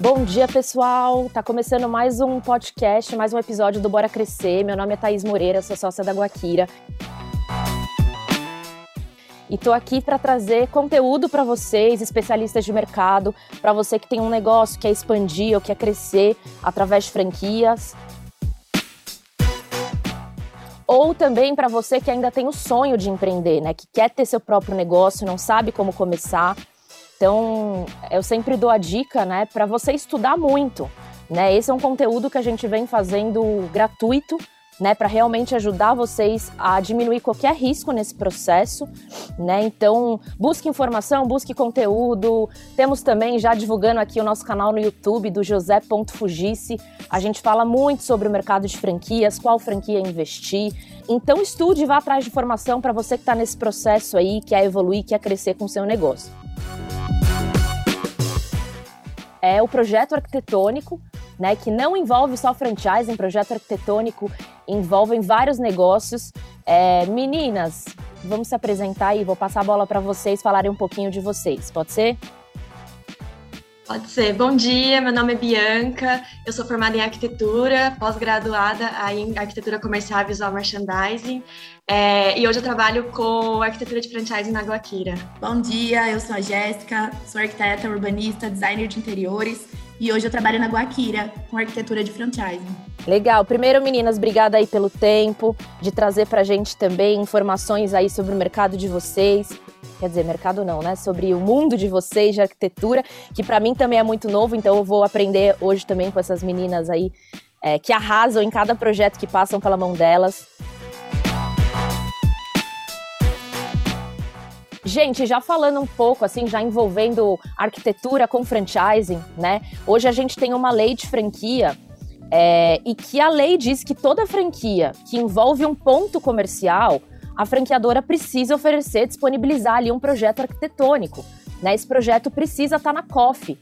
Bom dia, pessoal. Tá começando mais um podcast, mais um episódio do Bora Crescer. Meu nome é Thaís Moreira, sou sócia da Guaquira. E tô aqui para trazer conteúdo para vocês, especialistas de mercado, para você que tem um negócio, quer expandir ou quer crescer através de franquias. Ou também para você que ainda tem o sonho de empreender, né? Que quer ter seu próprio negócio, não sabe como começar então, eu sempre dou a dica, né, para você estudar muito, né? Esse é um conteúdo que a gente vem fazendo gratuito, né, para realmente ajudar vocês a diminuir qualquer risco nesse processo, né? Então, busque informação, busque conteúdo. Temos também já divulgando aqui o nosso canal no YouTube do José.fugice. A gente fala muito sobre o mercado de franquias, qual franquia investir. Então, estude e vá atrás de informação para você que está nesse processo aí, quer evoluir, quer crescer com o seu negócio é o projeto arquitetônico, né, que não envolve só franchising, projeto arquitetônico envolve vários negócios. É, meninas, vamos se apresentar e vou passar a bola para vocês falarem um pouquinho de vocês, pode ser? Pode ser. Bom dia, meu nome é Bianca, eu sou formada em arquitetura, pós-graduada em arquitetura comercial e visual merchandising, é, e hoje eu trabalho com arquitetura de franchising na Guaquira. Bom dia, eu sou a Jéssica, sou arquiteta, urbanista, designer de interiores, e hoje eu trabalho na Guaquira com arquitetura de franchising. Legal. Primeiro, meninas, obrigada aí pelo tempo de trazer pra gente também informações aí sobre o mercado de vocês quer dizer, mercado não, né? Sobre o mundo de vocês de arquitetura, que para mim também é muito novo, então eu vou aprender hoje também com essas meninas aí é, que arrasam em cada projeto que passam pela mão delas. Gente, já falando um pouco, assim, já envolvendo arquitetura com franchising, né? Hoje a gente tem uma lei de franquia é, e que a lei diz que toda franquia que envolve um ponto comercial a franqueadora precisa oferecer, disponibilizar ali um projeto arquitetônico. Né? Esse projeto precisa estar tá na COF.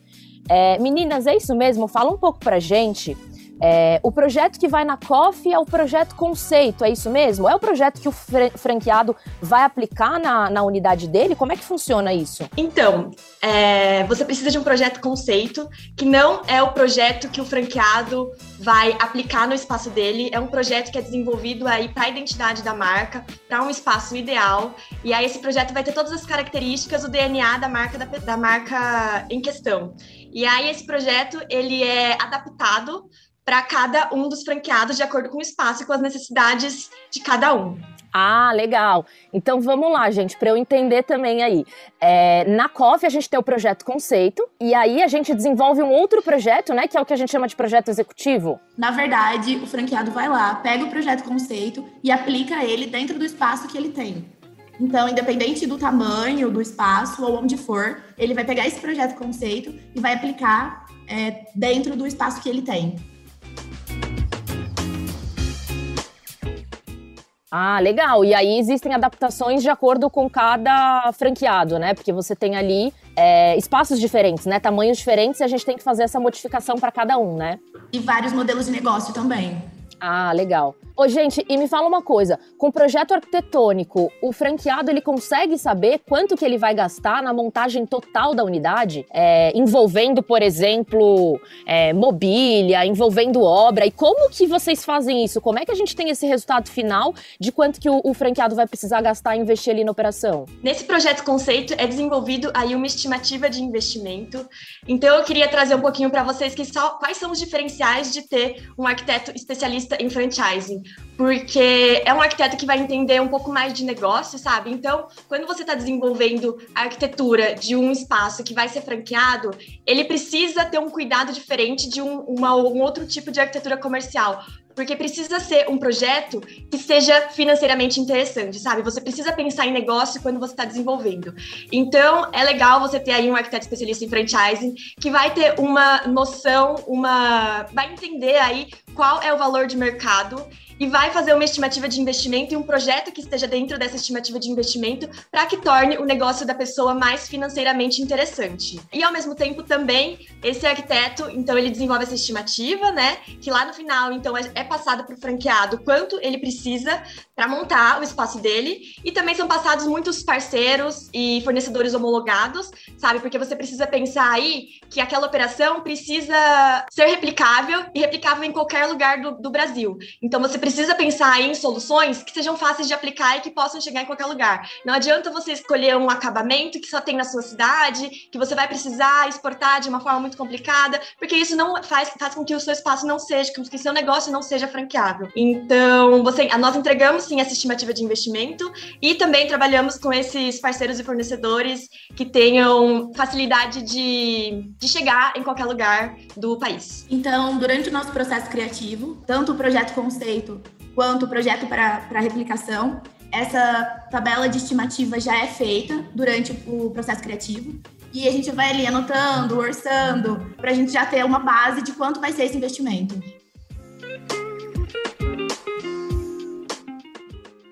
É, meninas, é isso mesmo? Fala um pouco pra gente é, o projeto que vai na COF é o projeto conceito, é isso mesmo? É o projeto que o franqueado vai aplicar na, na unidade dele? Como é que funciona isso? Então, é, você precisa de um projeto conceito, que não é o projeto que o franqueado vai aplicar no espaço dele, é um projeto que é desenvolvido aí para a identidade da marca, para um espaço ideal, e aí esse projeto vai ter todas as características, o DNA da marca, da, da marca em questão. E aí esse projeto, ele é adaptado para cada um dos franqueados de acordo com o espaço e com as necessidades de cada um. Ah, legal. Então vamos lá, gente, para eu entender também aí. É, na COF a gente tem o projeto conceito e aí a gente desenvolve um outro projeto, né, que é o que a gente chama de projeto executivo. Na verdade, o franqueado vai lá, pega o projeto conceito e aplica ele dentro do espaço que ele tem. Então, independente do tamanho do espaço ou onde for, ele vai pegar esse projeto conceito e vai aplicar é, dentro do espaço que ele tem. Ah, legal. E aí existem adaptações de acordo com cada franqueado, né? Porque você tem ali é, espaços diferentes, né? Tamanhos diferentes e a gente tem que fazer essa modificação para cada um, né? E vários modelos de negócio também. Ah, legal. Ô, gente, e me fala uma coisa, com o projeto arquitetônico, o franqueado ele consegue saber quanto que ele vai gastar na montagem total da unidade, é, envolvendo, por exemplo, é, mobília, envolvendo obra, e como que vocês fazem isso? Como é que a gente tem esse resultado final de quanto que o, o franqueado vai precisar gastar e investir ali na operação? Nesse projeto conceito é desenvolvido aí uma estimativa de investimento, então eu queria trazer um pouquinho para vocês que só, quais são os diferenciais de ter um arquiteto especialista em franchising porque é um arquiteto que vai entender um pouco mais de negócio, sabe? Então, quando você está desenvolvendo a arquitetura de um espaço que vai ser franqueado, ele precisa ter um cuidado diferente de um, uma, um outro tipo de arquitetura comercial, porque precisa ser um projeto que seja financeiramente interessante, sabe? Você precisa pensar em negócio quando você está desenvolvendo. Então, é legal você ter aí um arquiteto especialista em franchising que vai ter uma noção, uma vai entender aí qual é o valor de mercado e vai fazer uma estimativa de investimento e um projeto que esteja dentro dessa estimativa de investimento para que torne o negócio da pessoa mais financeiramente interessante. E ao mesmo tempo também esse arquiteto, então ele desenvolve essa estimativa, né, que lá no final então é, é passado para o franqueado quanto ele precisa para montar o espaço dele e também são passados muitos parceiros e fornecedores homologados, sabe? Porque você precisa pensar aí que aquela operação precisa ser replicável e replicável em qualquer lugar do, do Brasil. Então você precisa pensar em soluções que sejam fáceis de aplicar e que possam chegar em qualquer lugar. Não adianta você escolher um acabamento que só tem na sua cidade, que você vai precisar exportar de uma forma muito complicada, porque isso não faz, faz com que o seu espaço não seja, com que seu negócio não seja franqueável. Então, você, nós entregamos sim essa estimativa de investimento e também trabalhamos com esses parceiros e fornecedores que tenham facilidade de, de chegar em qualquer lugar do país. Então, durante o nosso processo criativo, tanto o projeto conceito quanto o projeto para replicação, essa tabela de estimativa já é feita durante o processo criativo. E a gente vai ali anotando, orçando, para a gente já ter uma base de quanto vai ser esse investimento.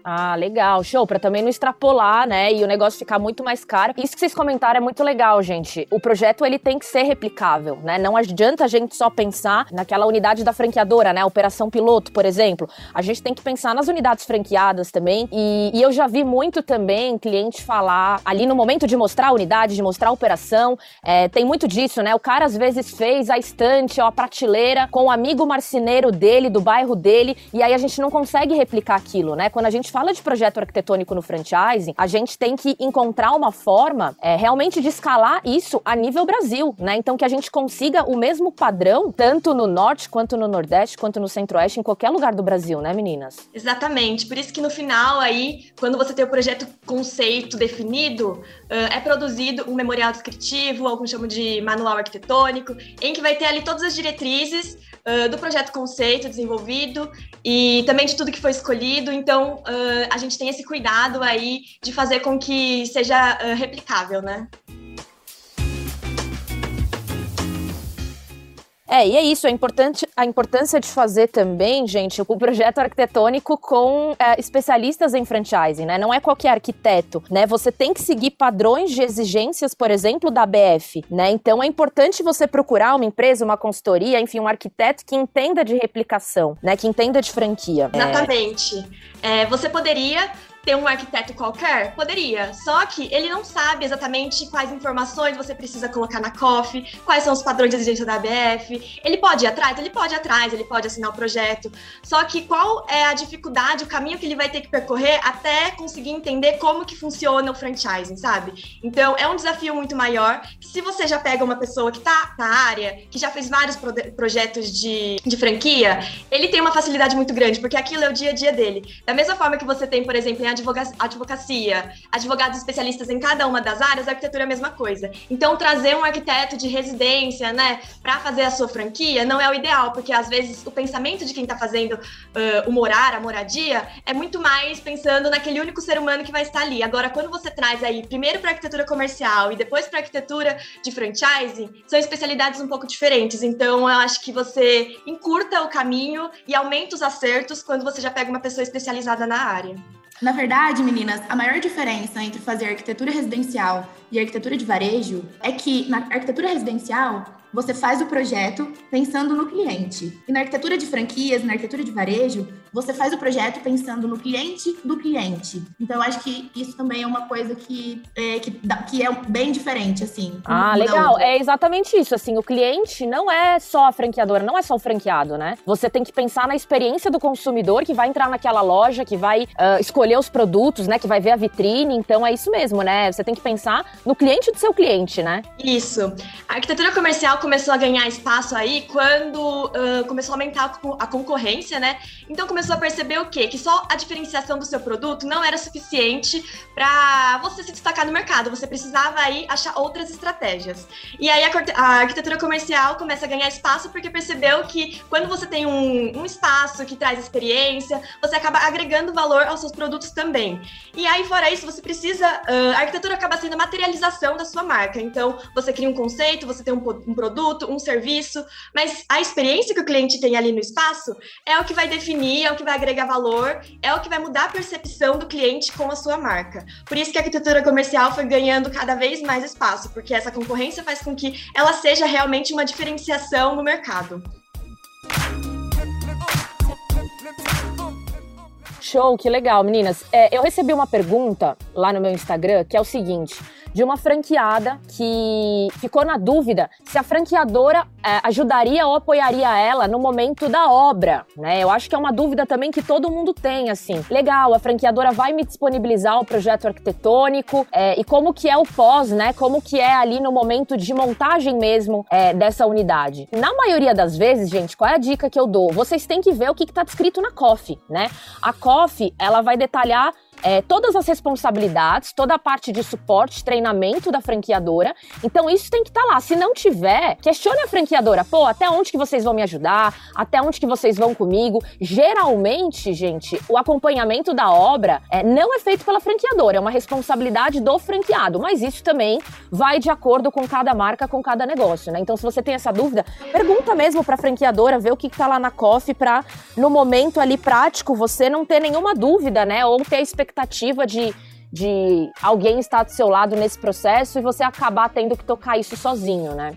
Ah, legal, show, para também não extrapolar, né, e o negócio ficar muito mais caro. Isso que vocês comentaram é muito legal, gente. O projeto ele tem que ser replicável, né? Não adianta a gente só pensar naquela unidade da franqueadora, né, operação piloto, por exemplo. A gente tem que pensar nas unidades franqueadas também. E, e eu já vi muito também cliente falar ali no momento de mostrar a unidade, de mostrar a operação, é, tem muito disso, né? O cara às vezes fez a estante ou a prateleira com o amigo marceneiro dele, do bairro dele, e aí a gente não consegue replicar aquilo, né? Quando a gente fala de projeto arquitetônico no franchising, a gente tem que encontrar uma forma é, realmente de escalar isso a nível Brasil, né? Então que a gente consiga o mesmo padrão, tanto no norte, quanto no nordeste, quanto no centro-oeste, em qualquer lugar do Brasil, né, meninas? Exatamente. Por isso que no final aí, quando você tem o projeto conceito definido, é produzido um memorial descritivo, alguns chamam de manual arquitetônico, em que vai ter ali todas as diretrizes do projeto conceito desenvolvido e também de tudo que foi escolhido. Então, uh, a gente tem esse cuidado aí de fazer com que seja uh, replicável, né? É, e é isso, é importante, a importância de fazer também, gente, o projeto arquitetônico com é, especialistas em franchising, né? Não é qualquer arquiteto, né? Você tem que seguir padrões de exigências, por exemplo, da BF, né? Então é importante você procurar uma empresa, uma consultoria, enfim, um arquiteto que entenda de replicação, né? Que entenda de franquia. Exatamente. É... É, você poderia ter um arquiteto qualquer? Poderia. Só que ele não sabe exatamente quais informações você precisa colocar na COF, quais são os padrões de exigência da ABF. Ele pode ir atrás? Ele pode ir atrás, ele pode assinar o projeto. Só que qual é a dificuldade, o caminho que ele vai ter que percorrer até conseguir entender como que funciona o franchising, sabe? Então, é um desafio muito maior. Se você já pega uma pessoa que tá na área, que já fez vários pro projetos de, de franquia, ele tem uma facilidade muito grande, porque aquilo é o dia a dia dele. Da mesma forma que você tem, por exemplo, em advocacia, advogados especialistas em cada uma das áreas, a arquitetura é a mesma coisa. Então, trazer um arquiteto de residência, né, para fazer a sua franquia não é o ideal, porque às vezes o pensamento de quem está fazendo uh, o morar, a moradia, é muito mais pensando naquele único ser humano que vai estar ali. Agora, quando você traz aí primeiro para arquitetura comercial e depois para arquitetura de franchising, são especialidades um pouco diferentes. Então, eu acho que você encurta o caminho e aumenta os acertos quando você já pega uma pessoa especializada na área. Na verdade, meninas, a maior diferença entre fazer arquitetura residencial e arquitetura de varejo é que na arquitetura residencial você faz o projeto pensando no cliente. E na arquitetura de franquias, na arquitetura de varejo, você faz o projeto pensando no cliente do cliente. Então, eu acho que isso também é uma coisa que é, que, que é bem diferente, assim. Ah, legal. É exatamente isso. Assim, o cliente não é só a franqueadora, não é só o franqueado, né? Você tem que pensar na experiência do consumidor que vai entrar naquela loja, que vai uh, escolher os produtos, né? Que vai ver a vitrine. Então, é isso mesmo, né? Você tem que pensar no cliente do seu cliente, né? Isso. A arquitetura comercial começou a ganhar espaço aí quando uh, começou a aumentar a concorrência, né? Então começou a perceber o quê? Que só a diferenciação do seu produto não era suficiente para você se destacar no mercado. Você precisava aí achar outras estratégias. E aí a, a, arquitetura comercial começa a ganhar espaço porque percebeu que quando você tem um, um espaço que traz experiência, você acaba agregando valor aos seus produtos também. E aí, fora isso, você precisa. Uh, a arquitetura acaba sendo a materialização da sua marca. Então, você cria um conceito, você tem um, um produto um serviço, mas a experiência que o cliente tem ali no espaço é o que vai definir, o que vai agregar valor, é o que vai mudar a percepção do cliente com a sua marca. Por isso que a arquitetura comercial foi ganhando cada vez mais espaço, porque essa concorrência faz com que ela seja realmente uma diferenciação no mercado. Show, que legal, meninas. É, eu recebi uma pergunta lá no meu Instagram que é o seguinte: de uma franqueada que ficou na dúvida se a franqueadora é, ajudaria ou apoiaria ela no momento da obra, né? Eu acho que é uma dúvida também que todo mundo tem, assim. Legal, a franqueadora vai me disponibilizar o projeto arquitetônico é, e como que é o pós, né? Como que é ali no momento de montagem mesmo é, dessa unidade. Na maioria das vezes, gente, qual é a dica que eu dou? Vocês têm que ver o que está descrito na COF, né? A COF, ela vai detalhar é, todas as responsabilidades, toda a parte de suporte, treinamento da franqueadora. Então isso tem que estar tá lá. Se não tiver, questione a franqueadora. Pô, até onde que vocês vão me ajudar? Até onde que vocês vão comigo? Geralmente, gente, o acompanhamento da obra é, não é feito pela franqueadora, é uma responsabilidade do franqueado. Mas isso também vai de acordo com cada marca, com cada negócio, né? Então, se você tem essa dúvida, pergunta mesmo para a franqueadora, vê o que, está lá na COF para no momento ali prático você não ter nenhuma dúvida, né? Ou ter a expectativa expectativa de, de alguém estar do seu lado nesse processo e você acabar tendo que tocar isso sozinho, né?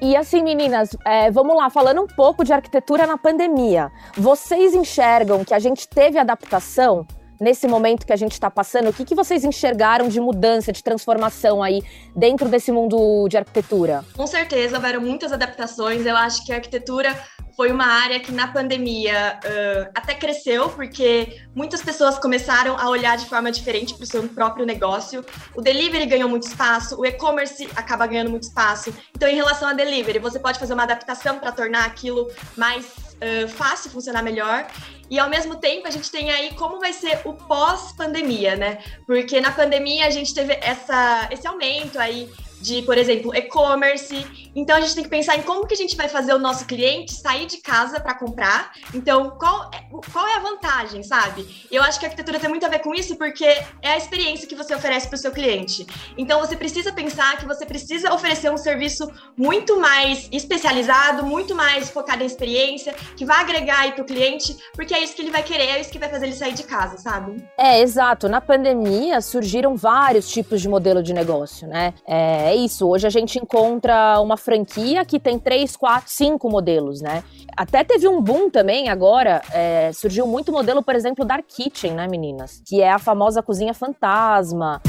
E assim, meninas, é, vamos lá, falando um pouco de arquitetura na pandemia. Vocês enxergam que a gente teve adaptação nesse momento que a gente está passando? O que, que vocês enxergaram de mudança, de transformação aí dentro desse mundo de arquitetura? Com certeza, houveram muitas adaptações. Eu acho que a arquitetura foi uma área que na pandemia uh, até cresceu, porque muitas pessoas começaram a olhar de forma diferente para o seu próprio negócio. O delivery ganhou muito espaço, o e-commerce acaba ganhando muito espaço. Então, em relação a delivery, você pode fazer uma adaptação para tornar aquilo mais uh, fácil, funcionar melhor. E ao mesmo tempo a gente tem aí como vai ser o pós-pandemia, né? Porque na pandemia a gente teve essa, esse aumento aí de, por exemplo, e-commerce. Então a gente tem que pensar em como que a gente vai fazer o nosso cliente sair de casa para comprar. Então, qual é, qual é a vantagem, sabe? Eu acho que a arquitetura tem muito a ver com isso porque é a experiência que você oferece para o seu cliente. Então você precisa pensar que você precisa oferecer um serviço muito mais especializado, muito mais focado em experiência, que vai agregar aí para o cliente, porque é isso que ele vai querer, é isso que vai fazer ele sair de casa, sabe? É, exato. Na pandemia surgiram vários tipos de modelo de negócio, né? É, é isso. Hoje a gente encontra uma franquia que tem três, quatro, cinco modelos, né? Até teve um boom também agora. É, surgiu muito modelo, por exemplo, Dark Kitchen, né, meninas? Que é a famosa cozinha fantasma.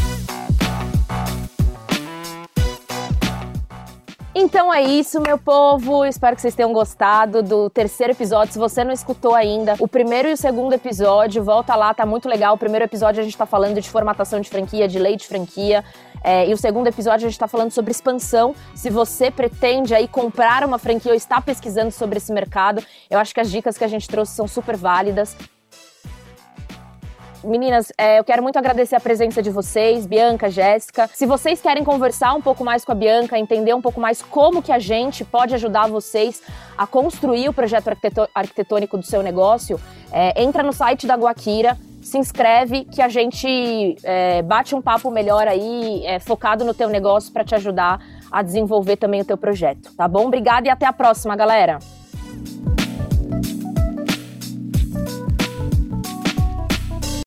Então é isso, meu povo. Espero que vocês tenham gostado do terceiro episódio. Se você não escutou ainda o primeiro e o segundo episódio, volta lá, tá muito legal. O primeiro episódio a gente tá falando de formatação de franquia, de lei de franquia. É, e o segundo episódio a gente está falando sobre expansão. Se você pretende aí comprar uma franquia ou está pesquisando sobre esse mercado, eu acho que as dicas que a gente trouxe são super válidas. Meninas, é, eu quero muito agradecer a presença de vocês, Bianca, Jéssica. Se vocês querem conversar um pouco mais com a Bianca, entender um pouco mais como que a gente pode ajudar vocês a construir o projeto arquitetônico do seu negócio, é, entra no site da Guaquira, se inscreve que a gente é, bate um papo melhor aí, é, focado no teu negócio para te ajudar a desenvolver também o teu projeto, tá bom? Obrigada e até a próxima, galera!